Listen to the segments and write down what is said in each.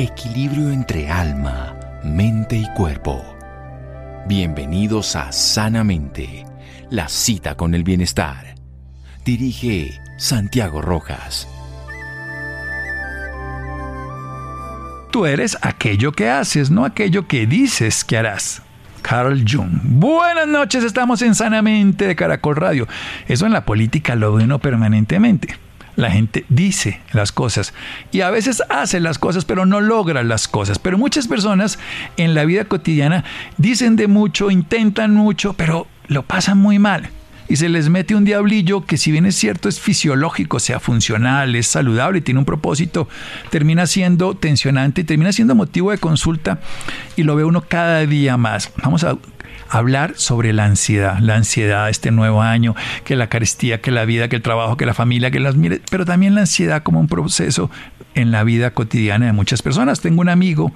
equilibrio entre alma, mente y cuerpo. Bienvenidos a Sanamente, la cita con el bienestar. Dirige Santiago Rojas. Tú eres aquello que haces, no aquello que dices que harás. Carl Jung. Buenas noches, estamos en Sanamente de Caracol Radio. Eso en la política lo ve uno permanentemente. La gente dice las cosas y a veces hace las cosas, pero no logra las cosas. Pero muchas personas en la vida cotidiana dicen de mucho, intentan mucho, pero lo pasan muy mal y se les mete un diablillo que si bien es cierto es fisiológico, sea funcional, es saludable tiene un propósito, termina siendo tensionante y termina siendo motivo de consulta y lo ve uno cada día más. Vamos a hablar sobre la ansiedad, la ansiedad este nuevo año, que la carestía, que la vida, que el trabajo, que la familia, que las mire, pero también la ansiedad como un proceso en la vida cotidiana de muchas personas. Tengo un amigo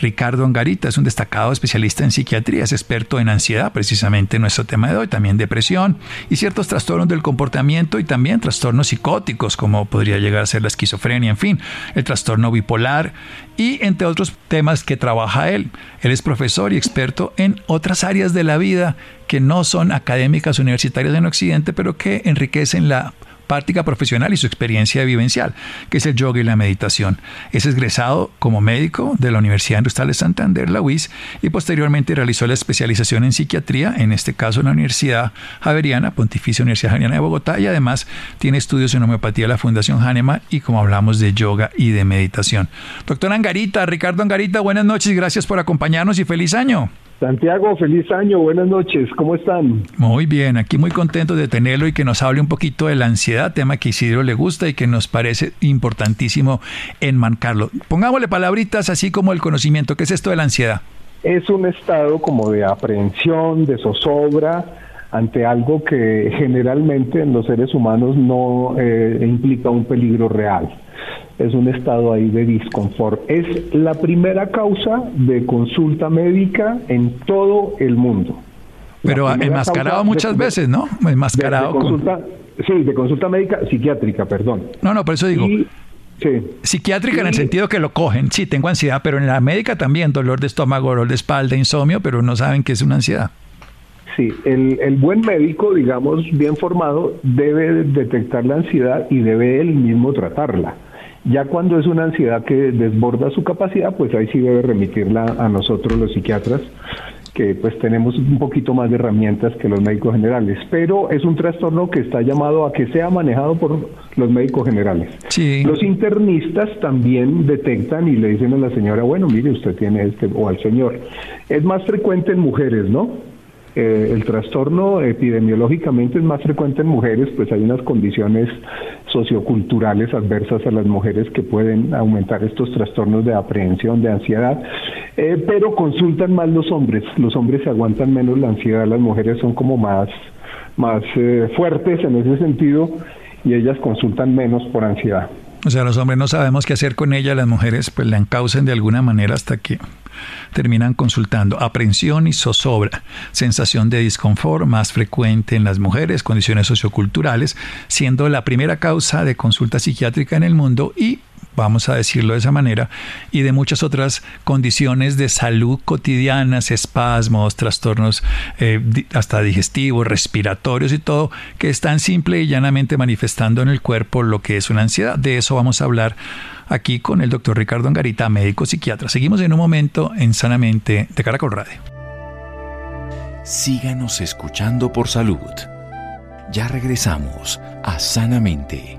Ricardo Angarita es un destacado especialista en psiquiatría, es experto en ansiedad, precisamente nuestro tema de hoy, también depresión y ciertos trastornos del comportamiento y también trastornos psicóticos, como podría llegar a ser la esquizofrenia, en fin, el trastorno bipolar y entre otros temas que trabaja él. Él es profesor y experto en otras áreas de la vida que no son académicas universitarias en Occidente, pero que enriquecen la práctica profesional y su experiencia vivencial, que es el yoga y la meditación. Es egresado como médico de la Universidad Industrial de Santander, la UIS, y posteriormente realizó la especialización en psiquiatría, en este caso en la Universidad Javeriana, Pontificia Universidad Javeriana de Bogotá, y además tiene estudios en homeopatía de la Fundación Hahnemann y como hablamos de yoga y de meditación. Doctor Angarita, Ricardo Angarita, buenas noches, gracias por acompañarnos y feliz año. Santiago, feliz año, buenas noches, ¿cómo están? Muy bien, aquí muy contento de tenerlo y que nos hable un poquito de la ansiedad, tema que Isidro le gusta y que nos parece importantísimo enmarcarlo. Pongámosle palabritas así como el conocimiento, ¿qué es esto de la ansiedad? Es un estado como de aprehensión, de zozobra ante algo que generalmente en los seres humanos no eh, implica un peligro real es un estado ahí de disconfort. Es la primera causa de consulta médica en todo el mundo. Pero enmascarado muchas veces, ¿no? Enmascarado. consulta, Sí, de consulta médica psiquiátrica, perdón. No, no, por eso digo. sí. Psiquiátrica en el sentido que lo cogen. Sí, tengo ansiedad, pero en la médica también, dolor de estómago, dolor de espalda, insomnio, pero no saben que es una ansiedad. Sí, el, el, buen médico, digamos, bien formado, debe detectar la ansiedad y debe él mismo tratarla. Ya cuando es una ansiedad que desborda su capacidad, pues ahí sí debe remitirla a nosotros los psiquiatras, que pues tenemos un poquito más de herramientas que los médicos generales, pero es un trastorno que está llamado a que sea manejado por los médicos generales. Los internistas también detectan y le dicen a la señora, bueno, mire, usted tiene este, o al señor. Es más frecuente en mujeres, ¿no? Eh, el trastorno epidemiológicamente es más frecuente en mujeres, pues hay unas condiciones socioculturales adversas a las mujeres que pueden aumentar estos trastornos de aprehensión, de ansiedad, eh, pero consultan más los hombres, los hombres se aguantan menos la ansiedad, las mujeres son como más, más eh, fuertes en ese sentido y ellas consultan menos por ansiedad. O sea, los hombres no sabemos qué hacer con ella, las mujeres pues la encaucen de alguna manera hasta que terminan consultando. Aprensión y zozobra, sensación de disconfort más frecuente en las mujeres, condiciones socioculturales, siendo la primera causa de consulta psiquiátrica en el mundo y vamos a decirlo de esa manera, y de muchas otras condiciones de salud cotidianas, espasmos, trastornos eh, hasta digestivos, respiratorios y todo, que están simple y llanamente manifestando en el cuerpo lo que es una ansiedad. De eso vamos a hablar aquí con el doctor Ricardo Angarita, médico psiquiatra. Seguimos en un momento en Sanamente de Caracol Radio. Síganos escuchando por salud. Ya regresamos a Sanamente.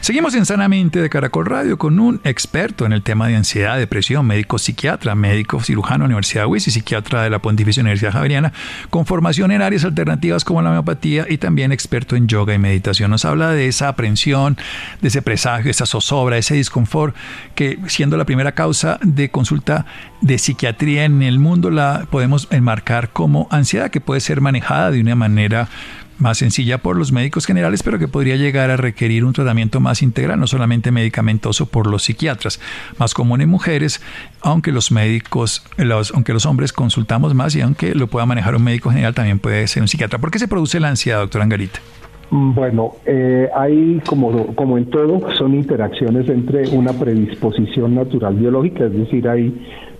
Seguimos en Sanamente de Caracol Radio con un experto en el tema de ansiedad, depresión, médico psiquiatra, médico cirujano de la Universidad de y psiquiatra de la Pontificia Universidad Javeriana, con formación en áreas alternativas como la homeopatía y también experto en yoga y meditación. Nos habla de esa aprensión, de ese presagio, esa zozobra, ese disconfort que siendo la primera causa de consulta de psiquiatría en el mundo la podemos enmarcar como ansiedad que puede ser manejada de una manera más sencilla por los médicos generales, pero que podría llegar a requerir un tratamiento más integral, no solamente medicamentoso por los psiquiatras, más común en mujeres, aunque los médicos, aunque los hombres consultamos más y aunque lo pueda manejar un médico general, también puede ser un psiquiatra. ¿Por qué se produce la ansiedad, doctor Angarita? Mm, bueno, eh, hay como, como en todo, son interacciones entre una predisposición natural biológica, es decir, hay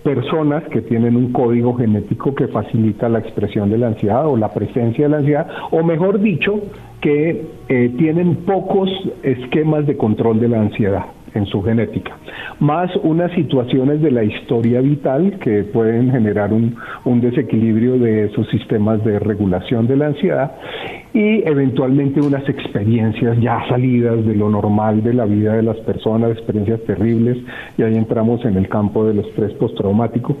personas que tienen un código genético que facilita la expresión de la ansiedad o la presencia de la ansiedad, o mejor dicho, que eh, tienen pocos esquemas de control de la ansiedad en su genética, más unas situaciones de la historia vital que pueden generar un, un desequilibrio de esos sistemas de regulación de la ansiedad y eventualmente unas experiencias ya salidas de lo normal de la vida de las personas, experiencias terribles, y ahí entramos en el campo del estrés postraumático,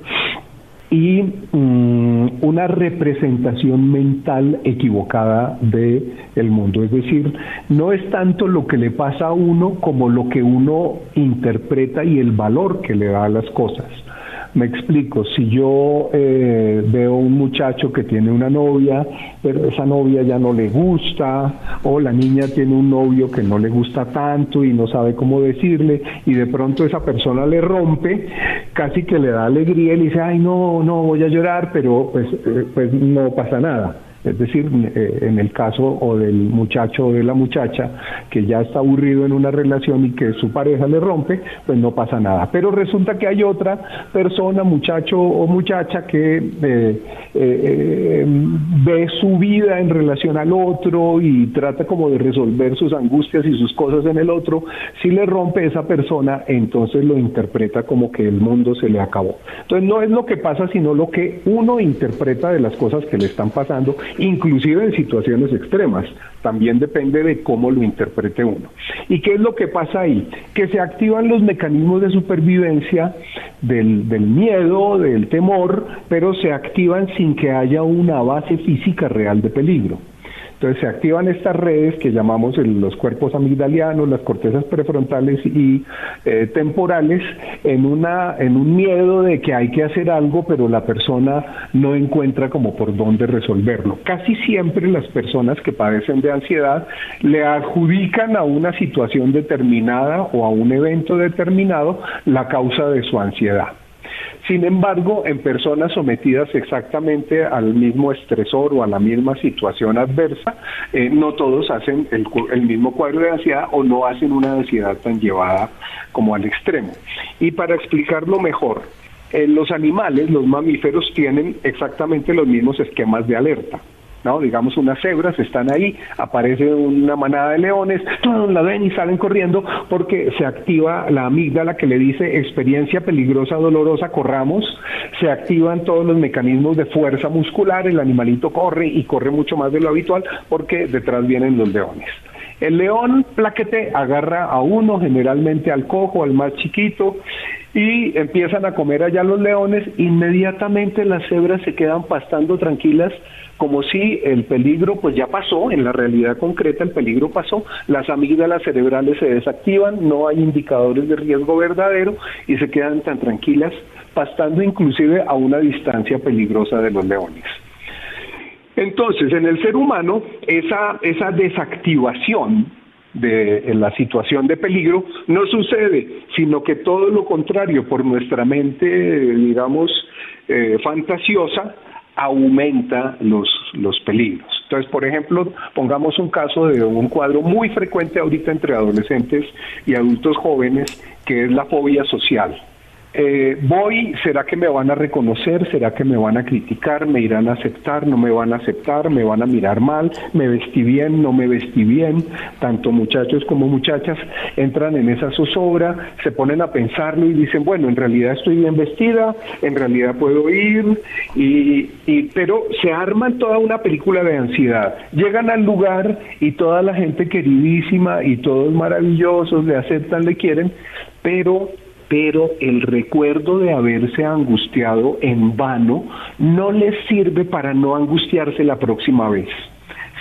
y mm, una representación mental equivocada de el mundo, es decir, no es tanto lo que le pasa a uno como lo que uno interpreta y el valor que le da a las cosas. Me explico, si yo eh, veo un muchacho que tiene una novia, pero esa novia ya no le gusta, o la niña tiene un novio que no le gusta tanto y no sabe cómo decirle, y de pronto esa persona le rompe, casi que le da alegría y le dice, ay, no, no, voy a llorar, pero pues, eh, pues no pasa nada. Es decir, eh, en el caso o del muchacho o de la muchacha que ya está aburrido en una relación y que su pareja le rompe, pues no pasa nada. Pero resulta que hay otra persona, muchacho o muchacha, que eh, eh, ve su vida en relación al otro y trata como de resolver sus angustias y sus cosas en el otro. Si le rompe esa persona, entonces lo interpreta como que el mundo se le acabó. Entonces no es lo que pasa, sino lo que uno interpreta de las cosas que le están pasando inclusive en situaciones extremas. También depende de cómo lo interprete uno. ¿Y qué es lo que pasa ahí? Que se activan los mecanismos de supervivencia del, del miedo, del temor, pero se activan sin que haya una base física real de peligro. Entonces se activan estas redes que llamamos los cuerpos amigdalianos, las cortezas prefrontales y eh, temporales en, una, en un miedo de que hay que hacer algo, pero la persona no encuentra como por dónde resolverlo. Casi siempre las personas que padecen de ansiedad le adjudican a una situación determinada o a un evento determinado la causa de su ansiedad. Sin embargo, en personas sometidas exactamente al mismo estresor o a la misma situación adversa, eh, no todos hacen el, mismo cuadro de ansiedad o no hacen una ansiedad tan llevada como al extremo. Y para explicarlo mejor, eh, los animales, los mamíferos, tienen exactamente los mismos esquemas de alerta. ¿No? Digamos, unas cebras están ahí, aparece una manada de leones, todos la ven y salen corriendo porque se activa la amígdala que le dice experiencia peligrosa, dolorosa, corramos, se activan todos los mecanismos de fuerza muscular, el animalito corre y corre mucho más de lo habitual porque detrás vienen los leones. El león plaquete agarra a uno, generalmente al cojo, al más chiquito, y empiezan a comer allá los leones, inmediatamente las cebras se quedan pastando tranquilas como si el peligro pues ya pasó, en la realidad concreta el peligro pasó, las amígdalas cerebrales se desactivan, no hay indicadores de riesgo verdadero y se quedan tan tranquilas, pastando inclusive a una distancia peligrosa de los leones. Entonces, en el ser humano, esa, esa desactivación de la situación de peligro no sucede, sino que todo lo contrario, por nuestra mente, digamos, eh, fantasiosa, aumenta los, los peligros. Entonces, por ejemplo, pongamos un caso de un cuadro muy frecuente ahorita entre adolescentes y adultos jóvenes, que es la fobia social. Eh, voy, ¿será que me van a reconocer? ¿Será que me van a criticar? ¿Me irán a aceptar? ¿No me van a aceptar? ¿Me van a mirar mal? ¿Me vestí bien? ¿No me vestí bien? Tanto muchachos como muchachas entran en esa zozobra, se ponen a pensarlo y dicen, bueno, en realidad estoy bien vestida, en realidad puedo ir, y, y, pero se arman toda una película de ansiedad. Llegan al lugar y toda la gente queridísima y todos maravillosos le aceptan, le quieren, pero pero el recuerdo de haberse angustiado en vano no les sirve para no angustiarse la próxima vez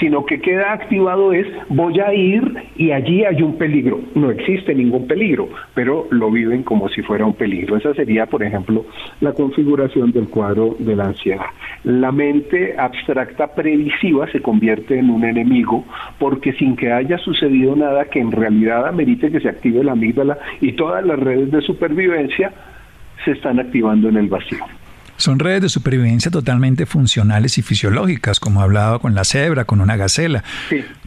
sino que queda activado es voy a ir y allí hay un peligro. No existe ningún peligro, pero lo viven como si fuera un peligro. Esa sería, por ejemplo, la configuración del cuadro de la ansiedad. la mente abstracta previsiva se convierte en un enemigo porque sin que haya sucedido nada que en realidad amerite que se active la amígdala y todas las redes de supervivencia se están activando en el vacío. Son redes de supervivencia totalmente funcionales y fisiológicas, como hablaba con la cebra, con una gacela.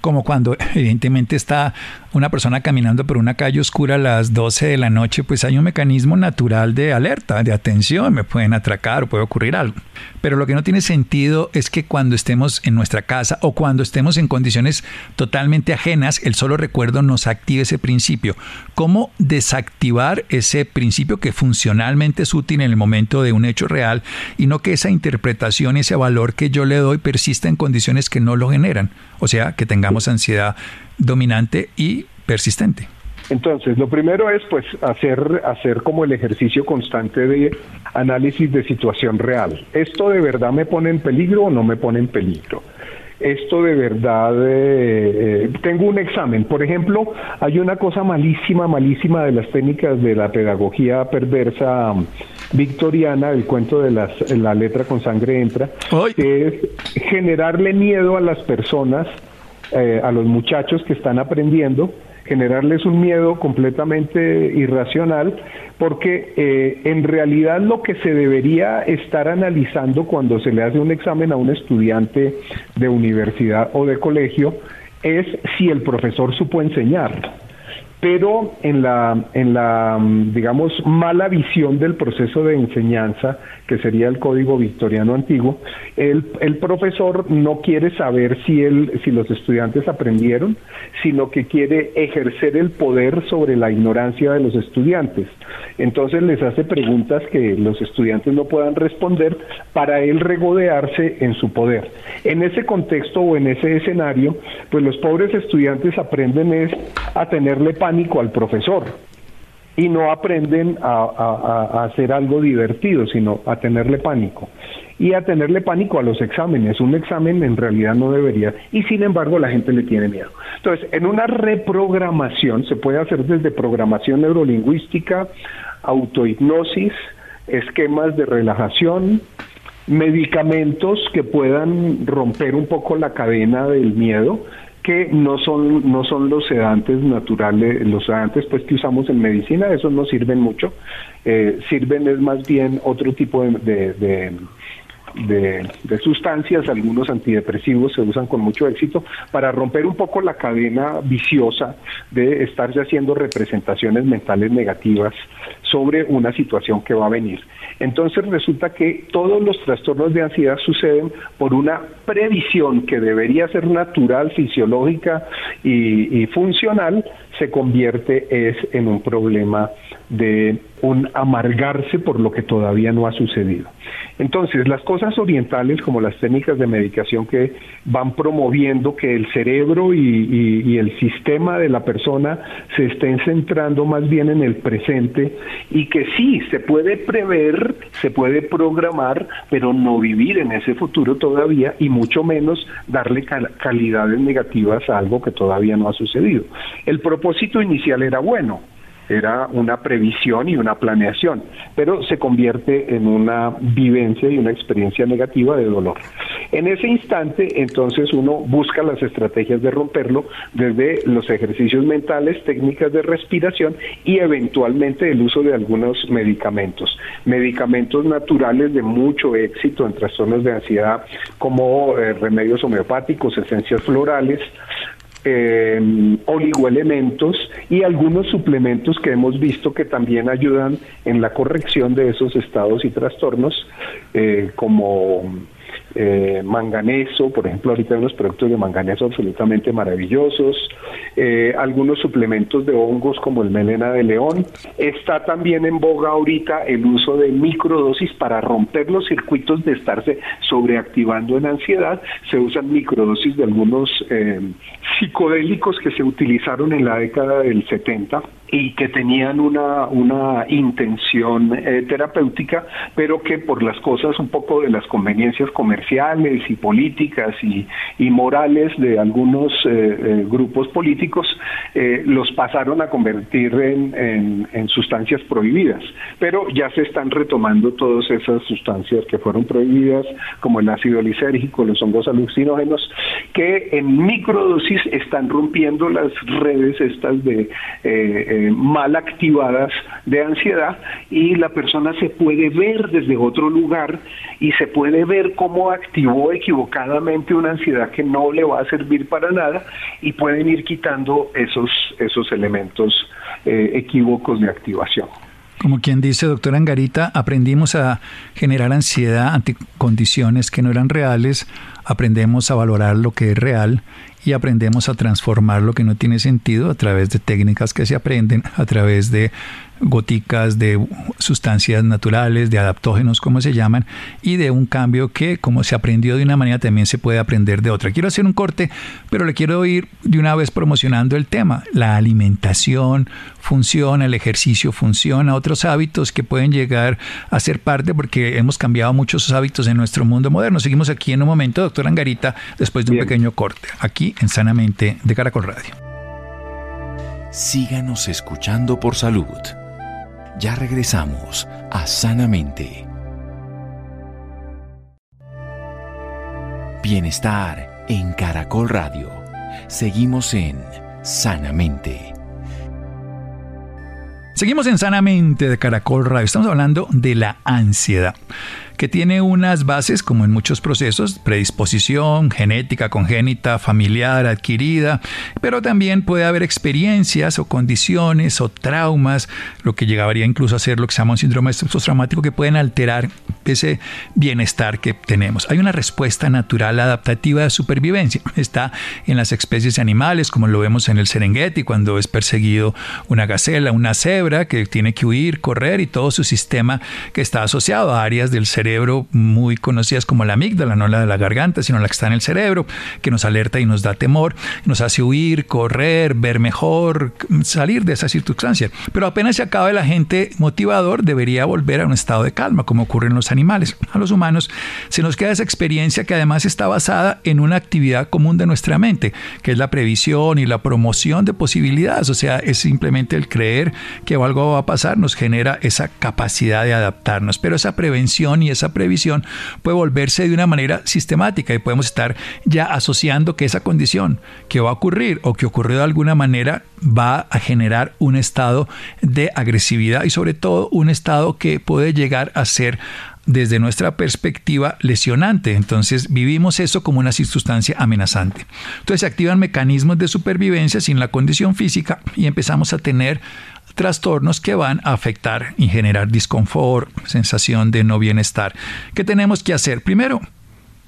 Como cuando evidentemente está una persona caminando por una calle oscura a las 12 de la noche, pues hay un mecanismo natural de alerta, de atención, me pueden atracar o puede ocurrir algo. Pero lo que no tiene sentido es que cuando estemos en nuestra casa o cuando estemos en condiciones totalmente ajenas, el solo recuerdo nos active ese principio. ¿Cómo desactivar ese principio que funcionalmente es útil en el momento de un hecho real y no que esa interpretación, ese valor que yo le doy persista en condiciones que no lo generan? O sea, que tengamos ansiedad dominante y persistente. Entonces, lo primero es pues hacer hacer como el ejercicio constante de análisis de situación real. ¿Esto de verdad me pone en peligro o no me pone en peligro? Esto de verdad, eh, eh, tengo un examen. Por ejemplo, hay una cosa malísima, malísima de las técnicas de la pedagogía perversa um, victoriana, el cuento de la letra con sangre entra, que es generarle miedo a las personas eh, a los muchachos que están aprendiendo, generarles un miedo completamente irracional, porque eh, en realidad lo que se debería estar analizando cuando se le hace un examen a un estudiante de universidad o de colegio es si el profesor supo enseñar pero en la, en la, mm, digamos, mala visión del proceso de enseñanza, que sería el código victoriano antiguo, el, el profesor no quiere saber si, él, si los estudiantes aprendieron, sino que quiere ejercer el poder sobre la ignorancia de los estudiantes. Entonces les hace preguntas que los estudiantes no puedan responder para él regodearse en su poder. En ese contexto o en ese escenario, pues los pobres estudiantes aprenden es a tenerle pan al profesor y no aprenden a, hacer algo divertido, sino a tenerle pánico. Y a tenerle pánico a los exámenes. Un examen en realidad no debería. Y sin embargo la gente le tiene miedo. Entonces, en una reprogramación se puede hacer desde programación neurolingüística, autohipnosis, esquemas de relajación, medicamentos que puedan romper un poco la cadena del miedo que no son no son los sedantes naturales, los sedantes pues que usamos en medicina, esos no sirven mucho, eh, sirven es más bien otro tipo de, de, de, sustancias, algunos antidepresivos se usan con mucho éxito para romper un poco la cadena viciosa de estarse haciendo representaciones mentales negativas sobre una situación que va a venir. Entonces resulta que todos los trastornos de ansiedad suceden por una previsión que debería ser natural, fisiológica y, funcional, se convierte es en un problema de un amargarse por lo que todavía no ha sucedido. Entonces, las cosas orientales, como las técnicas de medicación que van promoviendo que el cerebro y, el sistema de la persona se estén centrando más bien en el presente y que sí, se puede prever, se puede programar, pero no vivir en ese futuro todavía y mucho menos darle calidades negativas a algo que todavía no ha sucedido. El propósito inicial era bueno, era una previsión y una planeación, pero se convierte en una vivencia y una experiencia negativa de dolor. En ese instante, entonces uno busca las estrategias de romperlo desde los ejercicios mentales, técnicas de respiración y eventualmente el uso de algunos medicamentos. Medicamentos naturales de mucho éxito en trastornos de ansiedad como eh, remedios homeopáticos, esencias florales, eh, oligoelementos y algunos suplementos que hemos visto que también ayudan en la corrección de esos estados y trastornos, eh, como eh, manganeso, por ejemplo, ahorita hay unos productos de manganeso absolutamente maravillosos, eh, algunos suplementos de hongos como el melena de león. Está también en boga ahorita el uso de microdosis para romper los circuitos de estarse sobreactivando en ansiedad. Se usan microdosis de algunos eh, psicodélicos que se utilizaron en la década del 70 y que tenían una, una intención eh, terapéutica, pero que por las cosas un poco de las conveniencias comerciales y políticas y, y morales de algunos eh, eh, grupos políticos los pasaron a convertir en, en, sustancias prohibidas. Pero ya se están retomando todas esas sustancias que fueron prohibidas, como el ácido lisérgico, los hongos alucinógenos, que en microdosis están rompiendo las redes estas de mal activadas de ansiedad y la persona se puede ver desde otro lugar y se puede ver cómo activó equivocadamente una ansiedad que no le va a servir para nada y pueden ir quitando esos, esos elementos eh, equívocos de activación. Como quien dice, doctora Angarita, aprendimos a generar ansiedad ante condiciones que no eran reales, aprendemos a valorar lo que es real y aprendemos a transformar lo que no tiene sentido a través de técnicas que se aprenden, a través de goticas de sustancias naturales, de adaptógenos, como se llaman, y de un cambio que, como se aprendió de una manera, también se puede aprender de otra. Quiero hacer un corte, pero le quiero ir de una vez promocionando el tema. La alimentación funciona, el ejercicio funciona, otros hábitos que pueden llegar a ser parte, porque hemos cambiado muchos hábitos en nuestro mundo moderno. Seguimos aquí en un momento, doctor Angarita, después de un pequeño corte, aquí en Sanamente de Caracol Radio. Síganos escuchando por salud. Ya regresamos a Sanamente. Bienestar en Caracol Radio. Seguimos en Sanamente. Seguimos en Sanamente de Caracol Radio. Estamos hablando de la ansiedad que tiene unas bases, como en muchos procesos, predisposición, genética, congénita, familiar, adquirida, pero también puede haber experiencias o condiciones o traumas, lo que llegaría incluso a ser lo que se llama un síndrome postraumático, que pueden alterar ese bienestar que tenemos. Hay una respuesta natural adaptativa de supervivencia. Está en las especies animales, como lo vemos en el Serengeti, cuando es perseguido una gacela, una cebra que tiene que huir, correr y todo su sistema que está asociado a áreas del cerebro cerebro muy conocidas como la amígdala, no la de la garganta, sino la que está en el cerebro, que nos alerta y nos da temor, nos hace huir, correr, ver mejor, salir de esa circunstancia. Pero apenas se acaba el agente motivador, debería volver a un estado de calma, como ocurre en los animales. A los humanos se nos queda esa experiencia que además está basada en una actividad común de nuestra mente, que es la previsión y la promoción de posibilidades. O sea, es simplemente el creer que algo va a pasar, nos genera esa capacidad de adaptarnos. Pero esa prevención y esa previsión puede volverse de una manera sistemática y podemos estar ya asociando que esa condición que va a ocurrir o que ocurrió de alguna manera va a generar un estado de agresividad y sobre todo un estado que puede llegar a ser desde nuestra perspectiva lesionante. Entonces vivimos eso como una circunstancia amenazante. Entonces se activan mecanismos de supervivencia sin la condición física y empezamos a tener trastornos que van a afectar y generar disconfort, sensación de no bienestar. ¿Qué tenemos que hacer? Primero,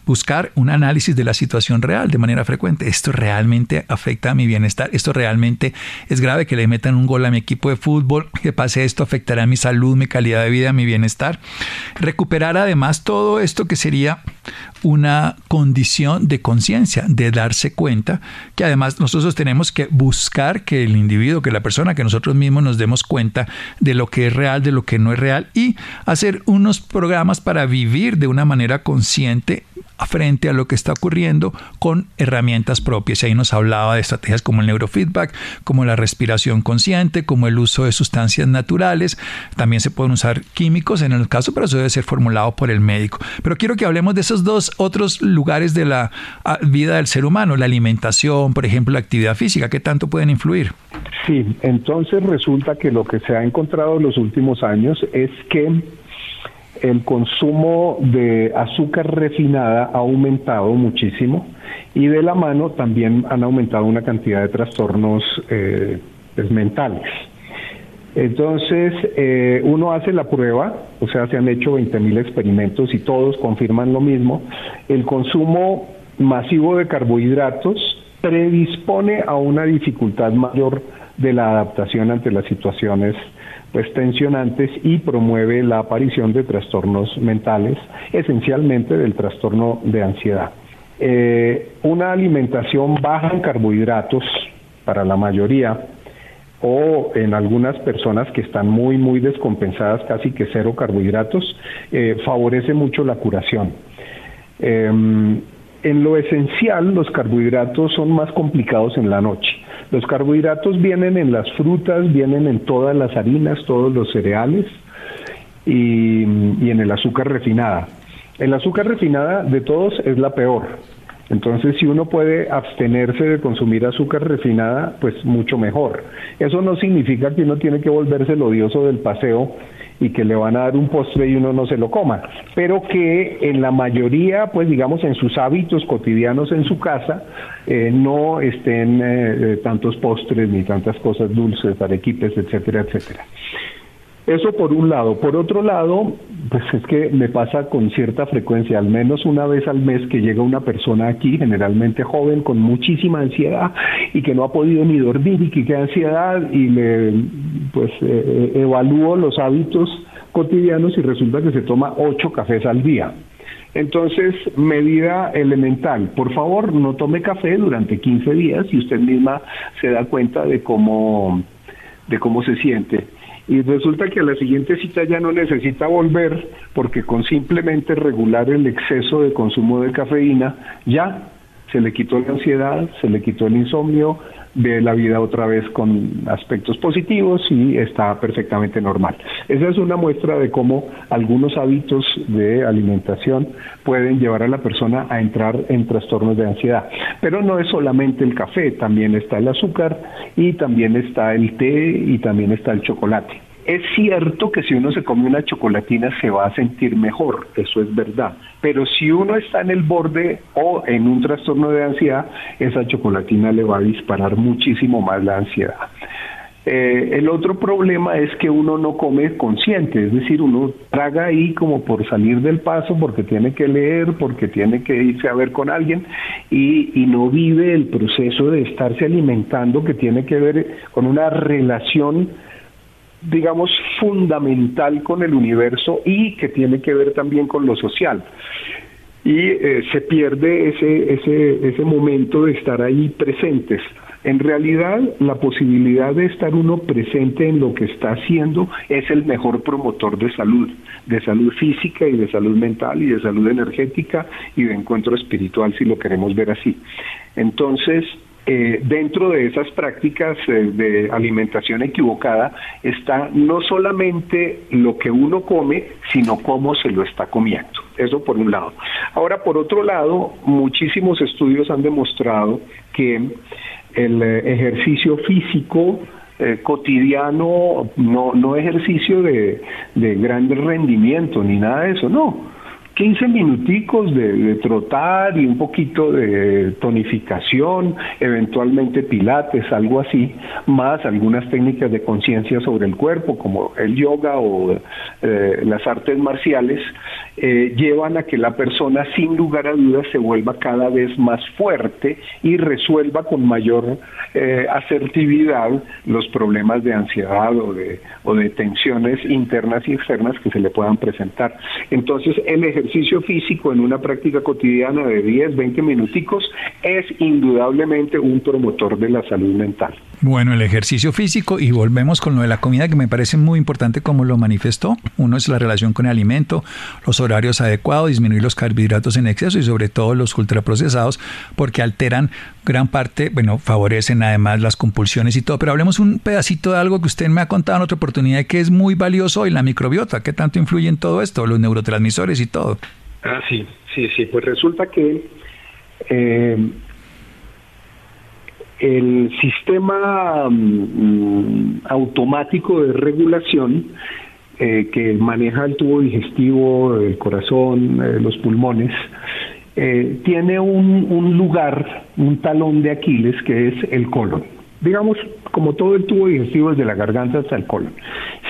buscar un análisis de la situación real de manera frecuente. ¿Esto realmente afecta a mi bienestar? ¿Esto realmente es grave que le metan un gol a mi equipo de fútbol? ¿Que pase esto afectará mi salud, mi calidad de vida, mi bienestar? Recuperar además todo esto que sería una condición de conciencia, de darse cuenta que además nosotros tenemos que buscar que el individuo, que la persona, que nosotros mismos nos demos cuenta de lo que es real, de lo que no es real y hacer unos programas para vivir de una manera consciente frente a lo que está ocurriendo con herramientas propias. Y ahí nos hablaba de estrategias como el neurofeedback, como la respiración consciente, como el uso de sustancias naturales. También se pueden usar químicos en el caso, pero eso debe ser formulado por el médico. Pero quiero que hablemos de esos dos otros lugares de la ah, vida del ser humano, la alimentación, por ejemplo, la actividad física. ¿Qué tanto pueden influir? Sí, entonces resulta que lo que se ha encontrado en los últimos años es que el consumo de azúcar refinada ha aumentado muchísimo y de la mano también han aumentado una cantidad de trastornos eh, pues, mentales. Entonces, eh, uno hace la prueba, o sea, se han hecho 20.000 experimentos y todos confirman lo mismo. El consumo masivo de carbohidratos predispone a una dificultad mayor de la adaptación ante las situaciones pues, tensionantes y promueve la aparición de trastornos mentales, esencialmente del trastorno de ansiedad. Eh, una alimentación baja en carbohidratos para la mayoría o en algunas personas que están muy, muy descompensadas, casi que cero carbohidratos, eh, favorece mucho la curación. Em, en lo esencial, los carbohidratos son más complicados en la noche. Los carbohidratos vienen en las frutas, vienen en todas las harinas, todos los cereales y, y en el azúcar refinada. El azúcar refinada de todos es la peor. Entonces, si uno puede abstenerse de consumir azúcar refinada, pues mucho mejor. Eso no significa que uno tiene que volverse el odioso del paseo y que le van a dar un postre y uno no se lo coma, pero que en la mayoría, pues digamos, en sus hábitos cotidianos en su casa, eh, no estén eh, eh, tantos postres ni tantas cosas dulces, arequipes, etcétera, etcétera. Eso por un lado. Por otro lado, pues es que me pasa con cierta frecuencia, al menos una vez al mes que llega una persona aquí, generalmente joven, con muchísima ansiedad y que no ha podido ni dormir y que queda ansiedad y le pues eh, eh, evalúo los hábitos cotidianos y resulta que se toma ocho cafés al día. Entonces, medida elemental, por favor, no tome café durante 15 días y usted misma se da cuenta de cómo de cómo se siente y resulta que a la siguiente cita ya no necesita volver porque con simplemente regular el exceso de consumo de cafeína ya se le quitó la ansiedad, se le quitó el insomnio, ve la vida otra vez con aspectos positivos y está perfectamente normal. Esa es una muestra de cómo algunos hábitos de alimentación pueden llevar a la persona a entrar en trastornos de ansiedad. Pero no es solamente el café, también está el azúcar y también está el té y también está el chocolate. Es cierto que si uno se come una chocolatina se va a sentir mejor, eso es verdad, pero si uno está en el borde o en un trastorno de ansiedad, esa chocolatina le va a disparar muchísimo más la ansiedad. Eh, el otro problema es que uno no come consciente, es decir, uno traga ahí como por salir del paso, porque tiene que leer, porque tiene que irse a ver con alguien y, y no vive el proceso de estarse alimentando que tiene que ver con una relación digamos, fundamental con el universo y que tiene que ver también con lo social. Y eh, se pierde ese, ese, ese momento de estar ahí presentes. En realidad, la posibilidad de estar uno presente en lo que está haciendo es el mejor promotor de salud, de salud física y de salud mental y de salud energética y de encuentro espiritual, si lo queremos ver así. Entonces, eh, dentro de esas prácticas eh, de alimentación equivocada está no solamente lo que uno come, sino cómo se lo está comiendo. Eso por un lado. Ahora, por otro lado, muchísimos estudios han demostrado que el eh, ejercicio físico cotidiano, no, no ejercicio de, de gran rendimiento ni nada de eso, no 15 minuticos de, trotar y un poquito de tonificación, eventualmente pilates, algo así, más algunas técnicas de conciencia sobre el cuerpo, como el yoga o eh, las artes marciales, eh, llevan a que la persona sin lugar a dudas se vuelva cada vez más fuerte y resuelva con mayor eh, asertividad los problemas de ansiedad o de, o de tensiones internas y externas que se le puedan presentar. Entonces, el ejercicio físico en una práctica cotidiana de 10, 20 minuticos es indudablemente un promotor de la salud mental. Bueno, el ejercicio físico y volvemos con lo de la comida que me parece muy importante como lo manifestó. Uno es la relación con el alimento, los horarios adecuados, disminuir los carbohidratos en exceso y sobre todo los ultraprocesados porque alteran gran parte, bueno, favorecen además las compulsiones y todo. Pero hablemos un pedacito de algo que usted me ha contado en otra oportunidad que es muy valioso hoy, la microbiota. ¿Qué tanto influye en todo esto? Los neurotransmisores y todo. Ah, sí, sí, sí. Pues resulta que eh, el sistema mm, automático de regulación eh, que maneja el tubo digestivo, el corazón, eh, los pulmones, eh, tiene un, un, lugar, un talón de Aquiles que es el colon. Digamos, como todo el tubo digestivo desde la garganta hasta el colon.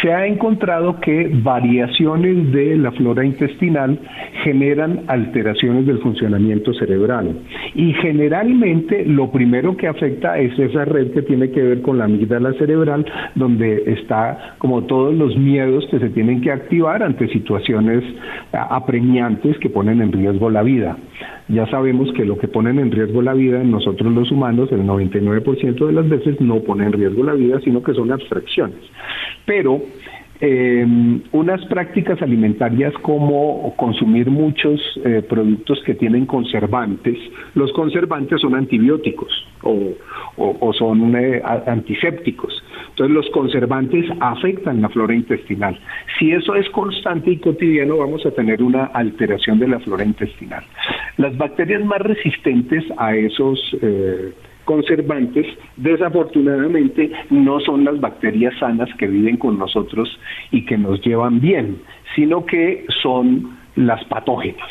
Se ha encontrado que variaciones de la flora intestinal generan alteraciones del funcionamiento cerebral. Y generalmente lo primero que afecta es esa red que tiene que ver con la amígdala cerebral, donde está como todos los miedos que se tienen que activar ante situaciones apremiantes que ponen en riesgo la vida. Ya sabemos que lo que ponen en riesgo la vida en nosotros los humanos, el 99% de las veces no pone en riesgo la vida, sino que son abstracciones. Pero eh, unas prácticas alimentarias como consumir muchos eh, productos que tienen conservantes. Los conservantes son antibióticos o, son eh, antisépticos. Entonces los conservantes afectan la flora intestinal. Si eso es constante y cotidiano, vamos a tener una alteración de la flora intestinal. Las bacterias más resistentes a esos eh, conservantes, desafortunadamente no son las bacterias sanas que viven con nosotros y que nos llevan bien, sino que son las patógenas.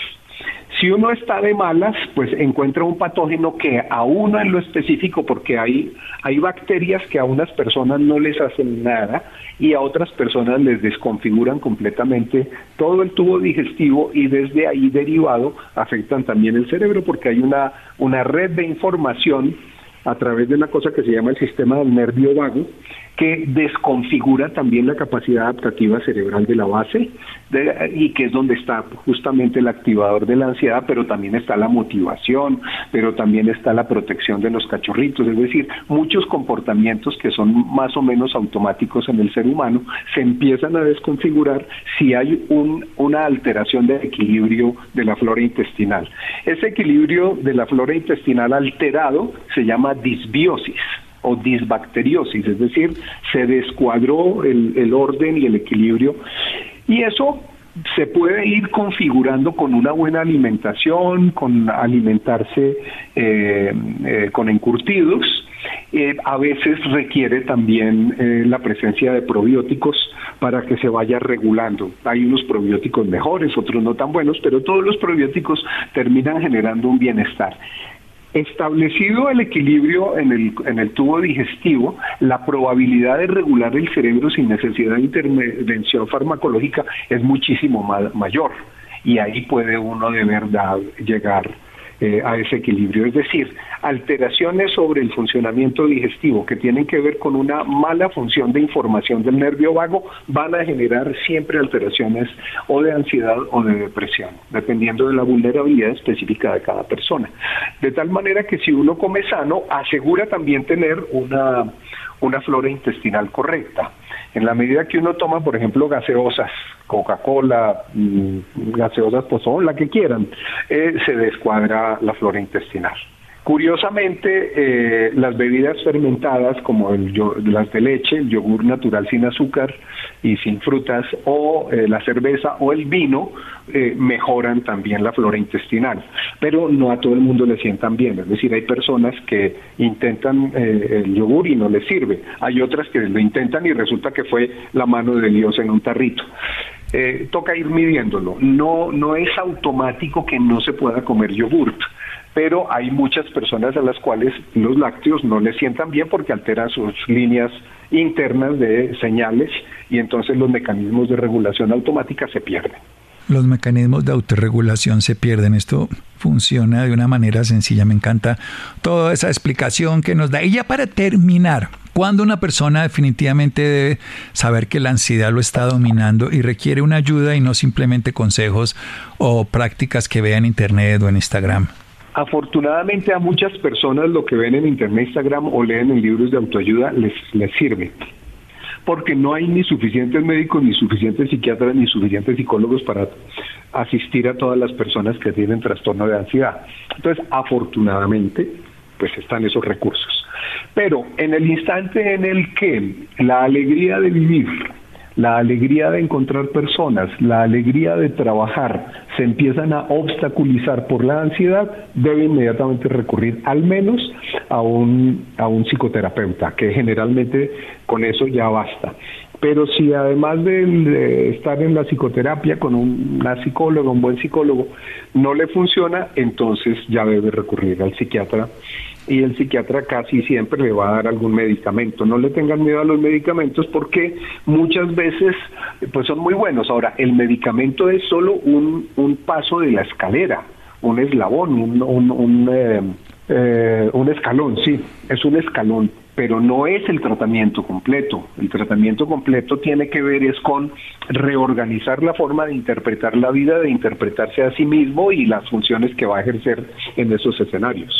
Si uno está de malas, pues encuentra un patógeno que a uno en lo específico, porque hay, hay bacterias que a unas personas no les hacen nada y a otras personas les desconfiguran completamente todo el tubo digestivo y desde ahí derivado afectan también el cerebro porque hay una, una red de información a través de una cosa que se llama el sistema del nervio vago, que desconfigura también la capacidad adaptativa cerebral de la base y que es donde está justamente el activador de la ansiedad, pero también está la motivación, pero también está la protección de los cachorritos, es decir, muchos comportamientos que son más o menos automáticos en el ser humano se empiezan a desconfigurar si hay un, una alteración de equilibrio de la flora intestinal. Ese equilibrio de la flora intestinal alterado se llama disbiosis o disbacteriosis, es decir, se descuadró el, orden y el equilibrio. Y eso se puede ir configurando con una buena alimentación, con alimentarse eh, eh, con encurtidos. Eh, a veces requiere también la presencia de probióticos para que se vaya regulando. Hay unos probióticos mejores, otros no tan buenos, pero todos los probióticos terminan generando un bienestar. Establecido el equilibrio en el, en el tubo digestivo, la probabilidad de regular el cerebro sin necesidad de intervención farmacológica es muchísimo mayor. Y ahí puede uno de verdad llegar eh, a ese equilibrio. Es decir, alteraciones sobre el funcionamiento digestivo que tienen que ver con una mala función de información del nervio vago van a generar siempre alteraciones o de ansiedad o de depresión, dependiendo de la vulnerabilidad específica de cada persona. De tal manera que si uno come sano, asegura también tener una, una flora intestinal correcta. En la medida que uno toma, por ejemplo, gaseosas, Coca-Cola, mm, gaseosas pozón, la que quieran, eh, se descuadra la flora intestinal. Curiosamente, eh, las bebidas fermentadas como el, las de leche, el yogur natural sin azúcar y sin frutas, o eh, la cerveza o el vino, eh, mejoran también la flora intestinal. Pero no a todo el mundo le sientan bien. Es decir, hay personas que intentan el yogur y no les sirve. Hay otras que lo intentan y resulta que fue la mano de Dios en un tarrito. toca ir midiéndolo. No, no es automático que no se pueda comer yogurt pero hay muchas personas a las cuales los lácteos no les sientan bien porque alteran sus líneas internas de señales y entonces los mecanismos de regulación automática se pierden. Los mecanismos de autorregulación se pierden. Esto funciona de una manera sencilla. Me encanta toda esa explicación que nos da. Y ya para terminar, cuando una persona definitivamente debe saber que la ansiedad lo está dominando y requiere una ayuda y no simplemente consejos o prácticas que vea en Internet o en Instagram? Afortunadamente a muchas personas lo que ven en Internet, Instagram o leen en libros de autoayuda les, les sirve. Porque no hay ni suficientes médicos, ni suficientes psiquiatras, ni suficientes psicólogos para asistir a todas las personas que tienen trastorno de ansiedad. Entonces, afortunadamente, pues están esos recursos. Pero en el instante en el que la alegría de vivir, la alegría de encontrar personas, la alegría de trabajar, se empiezan a obstaculizar por la ansiedad, debe inmediatamente recurrir al menos a un, a un psicoterapeuta, que generalmente con eso ya basta. Pero si además de, estar en la psicoterapia con una psicóloga, un buen psicólogo, no le funciona, entonces ya debe recurrir al psiquiatra y el psiquiatra casi siempre le va a dar algún medicamento. No le tengan miedo a los medicamentos porque muchas veces pues son muy buenos. Ahora, el medicamento es solo un, un paso de la escalera, un eslabón, un, eh, eh, un escalón, sí, es un escalón pero no es el tratamiento completo. El tratamiento completo tiene que ver es con reorganizar la forma de interpretar la vida, de interpretarse a sí mismo y las funciones que va a ejercer en esos escenarios.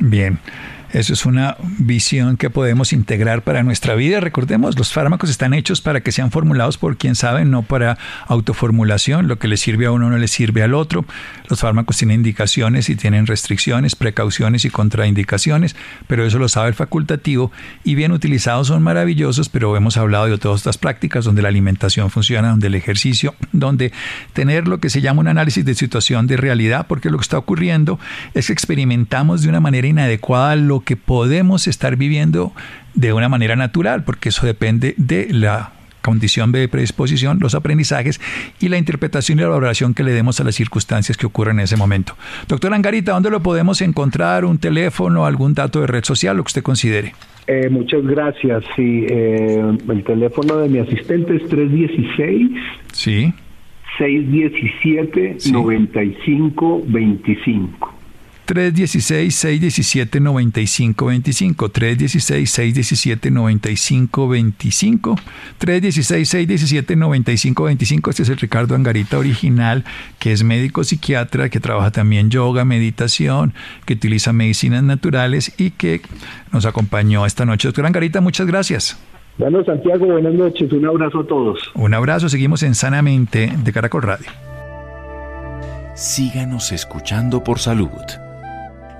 Bien. Eso es una visión que podemos integrar para nuestra vida. Recordemos, los fármacos están hechos para que sean formulados por quien sabe, no para autoformulación. Lo que le sirve a uno no le sirve al otro. Los fármacos tienen indicaciones y tienen restricciones, precauciones y contraindicaciones, pero eso lo sabe el facultativo y bien utilizados son maravillosos, pero hemos hablado de todas estas prácticas donde la alimentación funciona, donde el ejercicio, donde tener lo que se llama un análisis de situación de realidad, porque lo que está ocurriendo es que experimentamos de una manera inadecuada lo que podemos estar viviendo de una manera natural, porque eso depende de la condición de predisposición, los aprendizajes y la interpretación y la valoración que le demos a las circunstancias que ocurren en ese momento. Doctor Angarita, ¿dónde lo podemos encontrar? ¿Un teléfono, algún dato de red social, lo que usted considere? Eh, muchas gracias. Sí, eh, el teléfono de mi asistente es 316. Sí. 617 9525. 316-617-9525, 316-617-9525, 316-617-9525. Este es el Ricardo Angarita original, que es médico psiquiatra, que trabaja también yoga, meditación, que utiliza medicinas naturales y que nos acompañó esta noche. Doctor Angarita, muchas gracias. Bueno, Santiago, buenas noches. Un abrazo a todos. Un abrazo. Seguimos en Sanamente de Caracol Radio. Síganos escuchando por salud.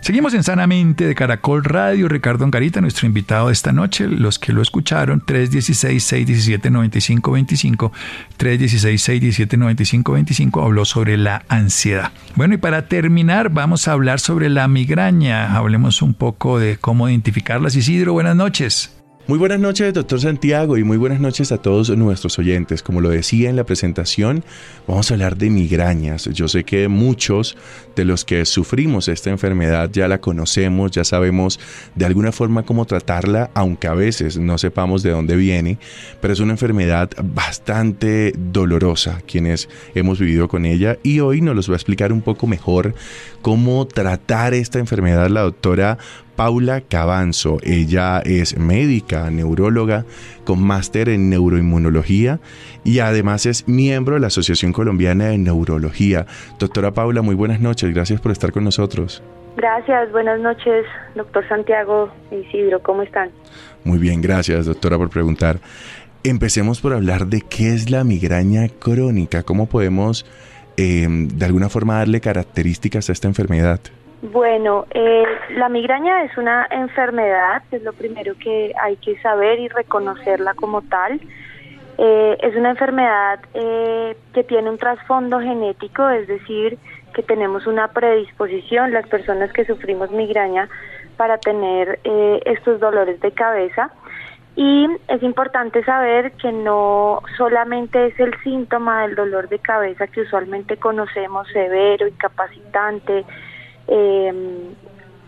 Seguimos en Sanamente de Caracol Radio. Ricardo Angarita, nuestro invitado de esta noche. Los que lo escucharon, 316-617-9525. 316-617-9525 habló sobre la ansiedad. Bueno, y para terminar, vamos a hablar sobre la migraña. Hablemos un poco de cómo identificarlas. Isidro, buenas noches. Muy buenas noches, doctor Santiago, y muy buenas noches a todos nuestros oyentes. Como lo decía en la presentación, vamos a hablar de migrañas. Yo sé que muchos de los que sufrimos esta enfermedad ya la conocemos, ya sabemos de alguna forma cómo tratarla, aunque a veces no sepamos de dónde viene, pero es una enfermedad bastante dolorosa quienes hemos vivido con ella y hoy nos los va a explicar un poco mejor cómo tratar esta enfermedad la doctora Paula Cabanzo. Ella es médica, neuróloga, con máster en neuroinmunología y además es miembro de la Asociación Colombiana de Neurología. Doctora Paula, muy buenas noches, gracias por estar con nosotros. Gracias, buenas noches, doctor Santiago Isidro, ¿cómo están? Muy bien, gracias, doctora, por preguntar. Empecemos por hablar de qué es la migraña crónica, cómo podemos eh, de alguna forma darle características a esta enfermedad. Bueno, eh, la migraña es una enfermedad, es lo primero que hay que saber y reconocerla como tal. Eh, es una enfermedad eh, que tiene un trasfondo genético, es decir, que tenemos una predisposición, las personas que sufrimos migraña, para tener estos dolores de cabeza. Y es importante saber que no solamente es el síntoma del dolor de cabeza que usualmente conocemos, severo, incapacitante, eh,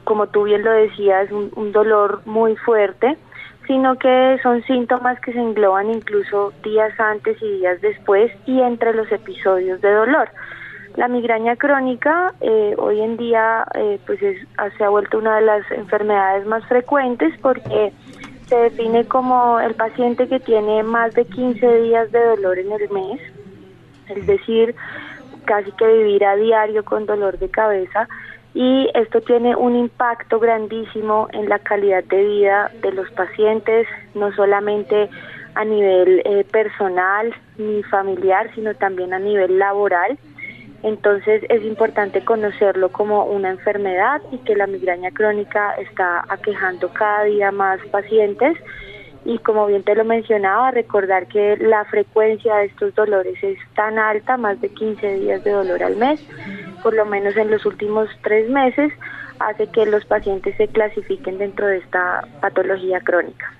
como tú bien lo decías, un, un dolor muy fuerte, sino que son síntomas que se engloban incluso días antes y días después y entre los episodios de dolor. La migraña crónica eh, hoy en día eh, pues se ha vuelto una de las enfermedades más frecuentes porque se define como el paciente que tiene más de 15 días de dolor en el mes, es decir, casi que vivir a diario con dolor de cabeza y esto tiene un impacto grandísimo en la calidad de vida de los pacientes, no solamente a nivel eh, personal ni familiar, sino también a nivel laboral. Entonces es importante conocerlo como una enfermedad y que la migraña crónica está aquejando cada día más pacientes y como bien te lo mencionaba, recordar que la frecuencia de estos dolores es tan alta, más de 15 días de dolor al mes, por lo menos en los últimos tres meses, hace que los pacientes se clasifiquen dentro de esta patología crónica.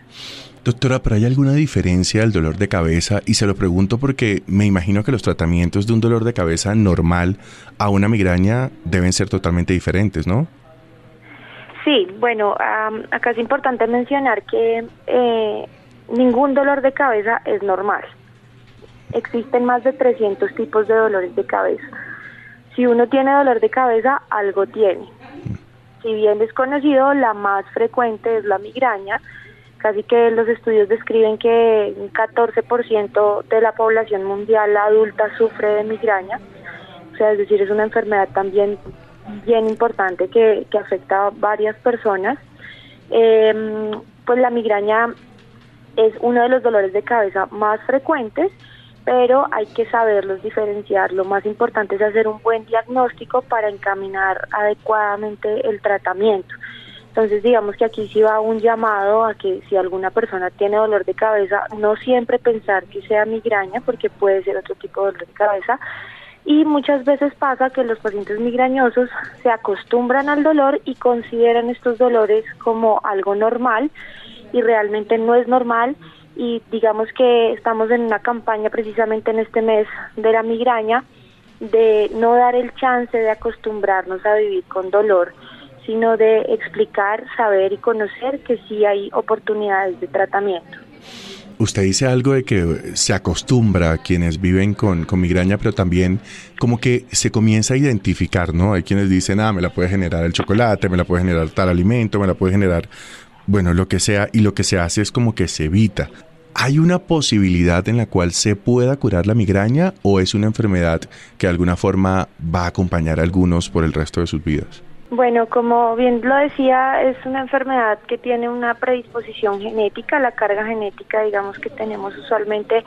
Doctora, ¿pero hay alguna diferencia del dolor de cabeza? Y se lo pregunto porque me imagino que los tratamientos de un dolor de cabeza normal a una migraña deben ser totalmente diferentes, ¿no? Sí, bueno, acá es importante mencionar que eh, ningún dolor de cabeza es normal. Existen más de 300 tipos de dolores de cabeza. Si uno tiene dolor de cabeza, algo tiene. Si bien desconocido, la más frecuente es la migraña. Casi que los estudios describen que un 14% de la población mundial adulta sufre de migraña. O sea, es decir, es una enfermedad también bien importante que, afecta a varias personas. Em, pues la migraña es uno de los dolores de cabeza más frecuentes, pero hay que saberlos diferenciar. Lo más importante es hacer un buen diagnóstico para encaminar adecuadamente el tratamiento. Entonces, digamos que aquí sí va un llamado a que si alguna persona tiene dolor de cabeza, no siempre pensar que sea migraña, porque puede ser otro tipo de dolor de cabeza, y muchas veces pasa que los pacientes migrañosos se acostumbran al dolor y consideran estos dolores como algo normal y realmente no es normal y digamos que estamos en una campaña precisamente en este mes de la migraña de no dar el chance de acostumbrarnos a vivir con dolor, sino de explicar, saber y conocer que sí hay oportunidades de tratamiento. Usted dice algo de que se acostumbra a quienes viven con, migraña, pero también como que se comienza a identificar, ¿no? Hay quienes dicen, ah, me la puede generar el chocolate, me la puede generar tal alimento, me la puede generar, bueno, lo que sea, y lo que se hace es como que se evita. ¿Hay una posibilidad en la cual se pueda curar la migraña o es una enfermedad que de alguna forma va a acompañar a algunos por el resto de sus vidas? Bueno, como bien lo decía, es una enfermedad que tiene una predisposición genética, la carga genética, digamos que tenemos usualmente,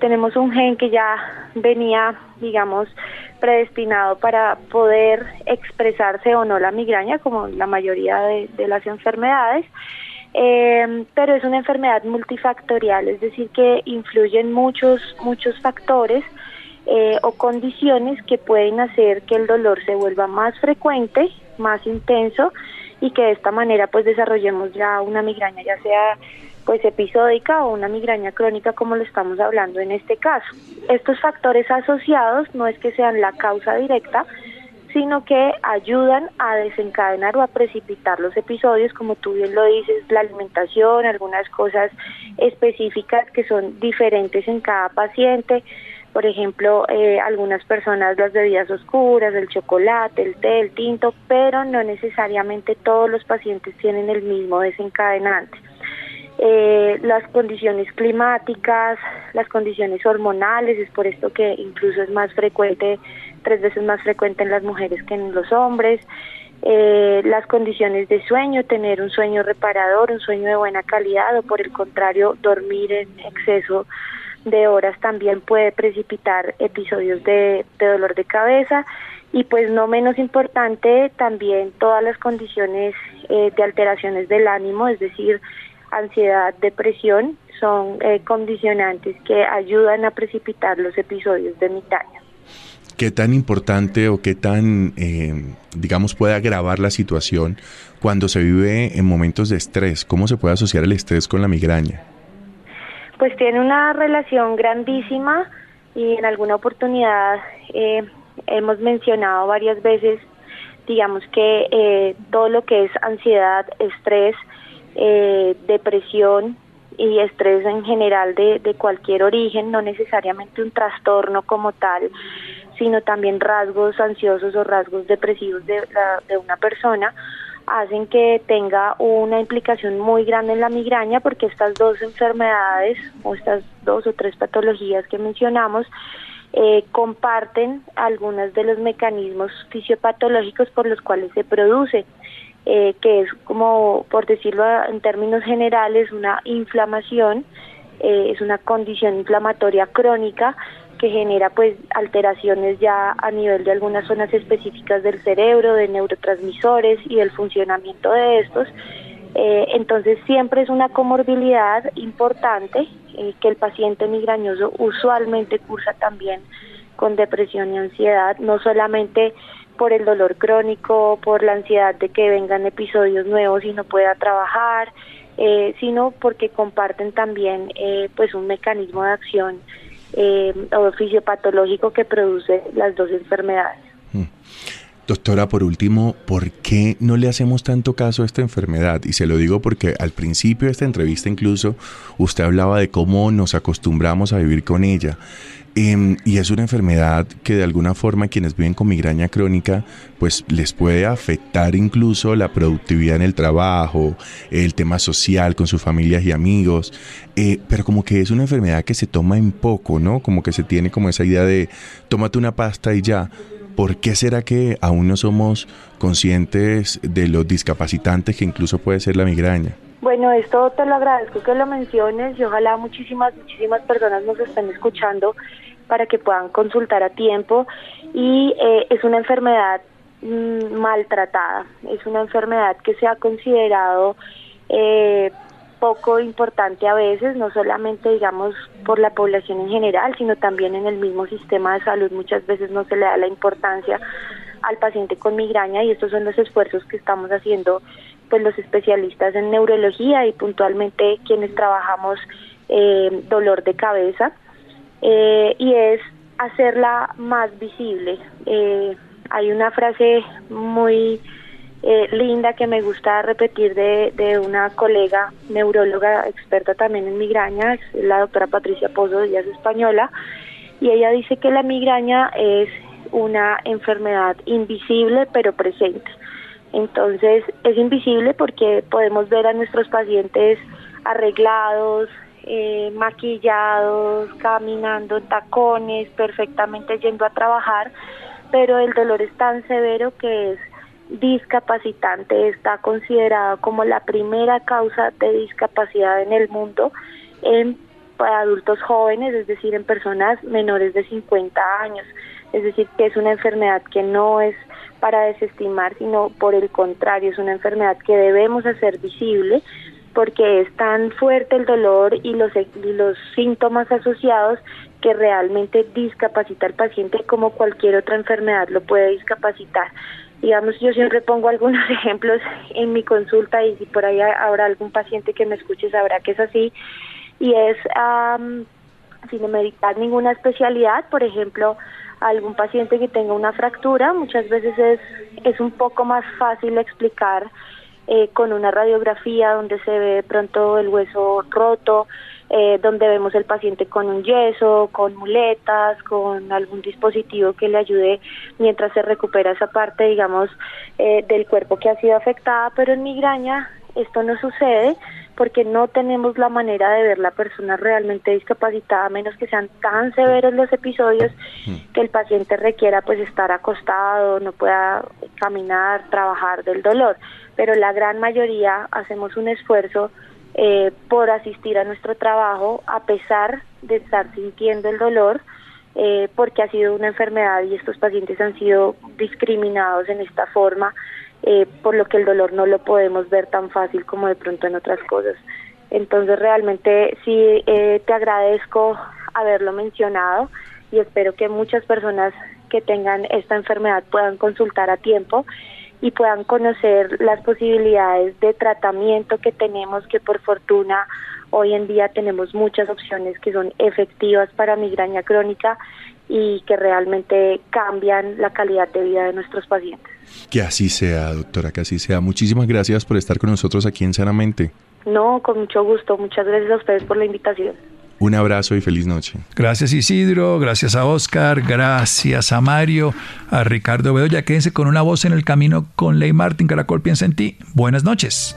tenemos un gen que ya venía, digamos, predestinado para poder expresarse o no la migraña, como la mayoría de, las enfermedades. Eh, pero es una enfermedad multifactorial, es decir, que influyen muchos, muchos factores eh, o condiciones que pueden hacer que el dolor se vuelva más frecuente más intenso y que de esta manera pues desarrollemos ya una migraña ya sea pues episódica o una migraña crónica como lo estamos hablando en este caso. Estos factores asociados no es que sean la causa directa, sino que ayudan a desencadenar o a precipitar los episodios, como tú bien lo dices, la alimentación, algunas cosas específicas que son diferentes en cada paciente, por ejemplo, eh, algunas personas las bebidas oscuras, el chocolate, el té, el tinto, pero no necesariamente todos los pacientes tienen el mismo desencadenante. Eh, las condiciones climáticas, las condiciones hormonales, es por esto que incluso es más frecuente, tres veces más frecuente en las mujeres que en los hombres. Eh, las condiciones de sueño, tener un sueño reparador, un sueño de buena calidad o por el contrario dormir en exceso de horas también puede precipitar episodios de, dolor de cabeza y pues no menos importante también todas las condiciones eh, de alteraciones del ánimo, es decir, ansiedad, depresión, son eh, condicionantes que ayudan a precipitar los episodios de migraña. ¿Qué tan importante o qué tan, eh, digamos, puede agravar la situación cuando se vive en momentos de estrés? ¿Cómo se puede asociar el estrés con la migraña? pues tiene una relación grandísima y en alguna oportunidad eh, hemos mencionado varias veces, digamos que eh, todo lo que es ansiedad, estrés, eh, depresión y estrés en general de, de cualquier origen, no necesariamente un trastorno como tal, sino también rasgos ansiosos o rasgos depresivos de, una persona, hacen que tenga una implicación muy grande en la migraña porque estas dos enfermedades o estas dos o tres patologías que mencionamos eh, comparten algunos de los mecanismos fisiopatológicos por los cuales se produce, eh, que es como, por decirlo en términos generales, una inflamación, eh, es una condición inflamatoria crónica que genera pues alteraciones ya a nivel de algunas zonas específicas del cerebro, de neurotransmisores y del funcionamiento de estos. Eh, entonces siempre es una comorbilidad importante eh, que el paciente migrañoso usualmente cursa también con depresión y ansiedad, no solamente por el dolor crónico, por la ansiedad de que vengan episodios nuevos y no pueda trabajar, eh, sino porque comparten también eh, pues un mecanismo de acción eh, o fisiopatológico que produce las dos enfermedades. Mm. Doctora, por último, ¿por qué no le hacemos tanto caso a esta enfermedad? Y se lo digo porque al principio de esta entrevista incluso usted hablaba de cómo nos acostumbramos a vivir con ella. Em, y es una enfermedad que de alguna forma quienes viven con migraña crónica, pues les puede afectar incluso la productividad en el trabajo, el tema social con sus familias y amigos, eh, pero como que es una enfermedad que se toma en poco, ¿no? Como que se tiene como esa idea de tómate una pasta y ya. ¿Por qué será que aún no somos conscientes de los discapacitantes que incluso puede ser la migraña? Bueno, esto te lo agradezco que lo menciones y ojalá muchísimas, muchísimas personas nos estén escuchando para que puedan consultar a tiempo y eh, es una enfermedad mm, maltratada, es una enfermedad que se ha considerado eh, poco importante a veces, no solamente digamos por la población en general, sino también en el mismo sistema de salud muchas veces no se le da la importancia al paciente con migraña y estos son los esfuerzos que estamos haciendo pues los especialistas en neurología y puntualmente quienes trabajamos eh, dolor de cabeza eh, y es hacerla más visible. Eh, hay una frase muy eh, linda que me gusta repetir de, de, una colega neuróloga experta también en migraña, la doctora Patricia Pozo, ella es española, y ella dice que la migraña es una enfermedad invisible pero presente. Entonces es invisible porque podemos ver a nuestros pacientes arreglados, eh, maquillados, caminando en tacones, perfectamente yendo a trabajar, pero el dolor es tan severo que es discapacitante, está considerado como la primera causa de discapacidad en el mundo en para adultos jóvenes, es decir, en personas menores de 50 años. Es decir, que es una enfermedad que no es para desestimar, sino por el contrario, es una enfermedad que debemos hacer visible porque es tan fuerte el dolor y los, los síntomas asociados que realmente discapacita al paciente como cualquier otra enfermedad lo puede discapacitar. Digamos, yo siempre pongo algunos ejemplos en mi consulta y si por ahí habrá algún paciente que me escuche sabrá que es así. Y es, sin meditar ninguna especialidad, por ejemplo, algún paciente que tenga una fractura, muchas veces es, es un poco más fácil explicar eh, con una radiografía donde se ve de pronto el hueso roto, eh, donde vemos el paciente con un yeso, con muletas, con algún dispositivo que le ayude mientras se recupera esa parte, digamos, eh, del cuerpo que ha sido afectada, pero en migraña esto no sucede porque no tenemos la manera de ver la persona realmente discapacitada, a menos que sean tan severos los episodios que el paciente requiera pues estar acostado, no pueda caminar, trabajar del dolor. Pero la gran mayoría hacemos un esfuerzo eh, por asistir a nuestro trabajo a pesar de estar sintiendo el dolor, eh, porque ha sido una enfermedad y estos pacientes han sido discriminados en esta forma, eh, por lo que el dolor no lo podemos ver tan fácil como de pronto en otras cosas. Entonces realmente sí te agradezco haberlo mencionado y espero que muchas personas que tengan esta enfermedad puedan consultar a tiempo y puedan conocer las posibilidades de tratamiento que tenemos, que por fortuna hoy en día tenemos muchas opciones que son efectivas para migraña crónica y que realmente cambian la calidad de vida de nuestros pacientes. Que así sea, doctora, que así sea. Muchísimas gracias por estar con nosotros aquí en Sanamente. No, con mucho gusto. Muchas gracias a ustedes por la invitación. Un abrazo y feliz noche. Gracias Isidro, gracias a Oscar, gracias a Mario, a Ricardo Bedoya. Quédense con una voz en el camino con Ley Martín. Caracol piensa en ti. Buenas noches.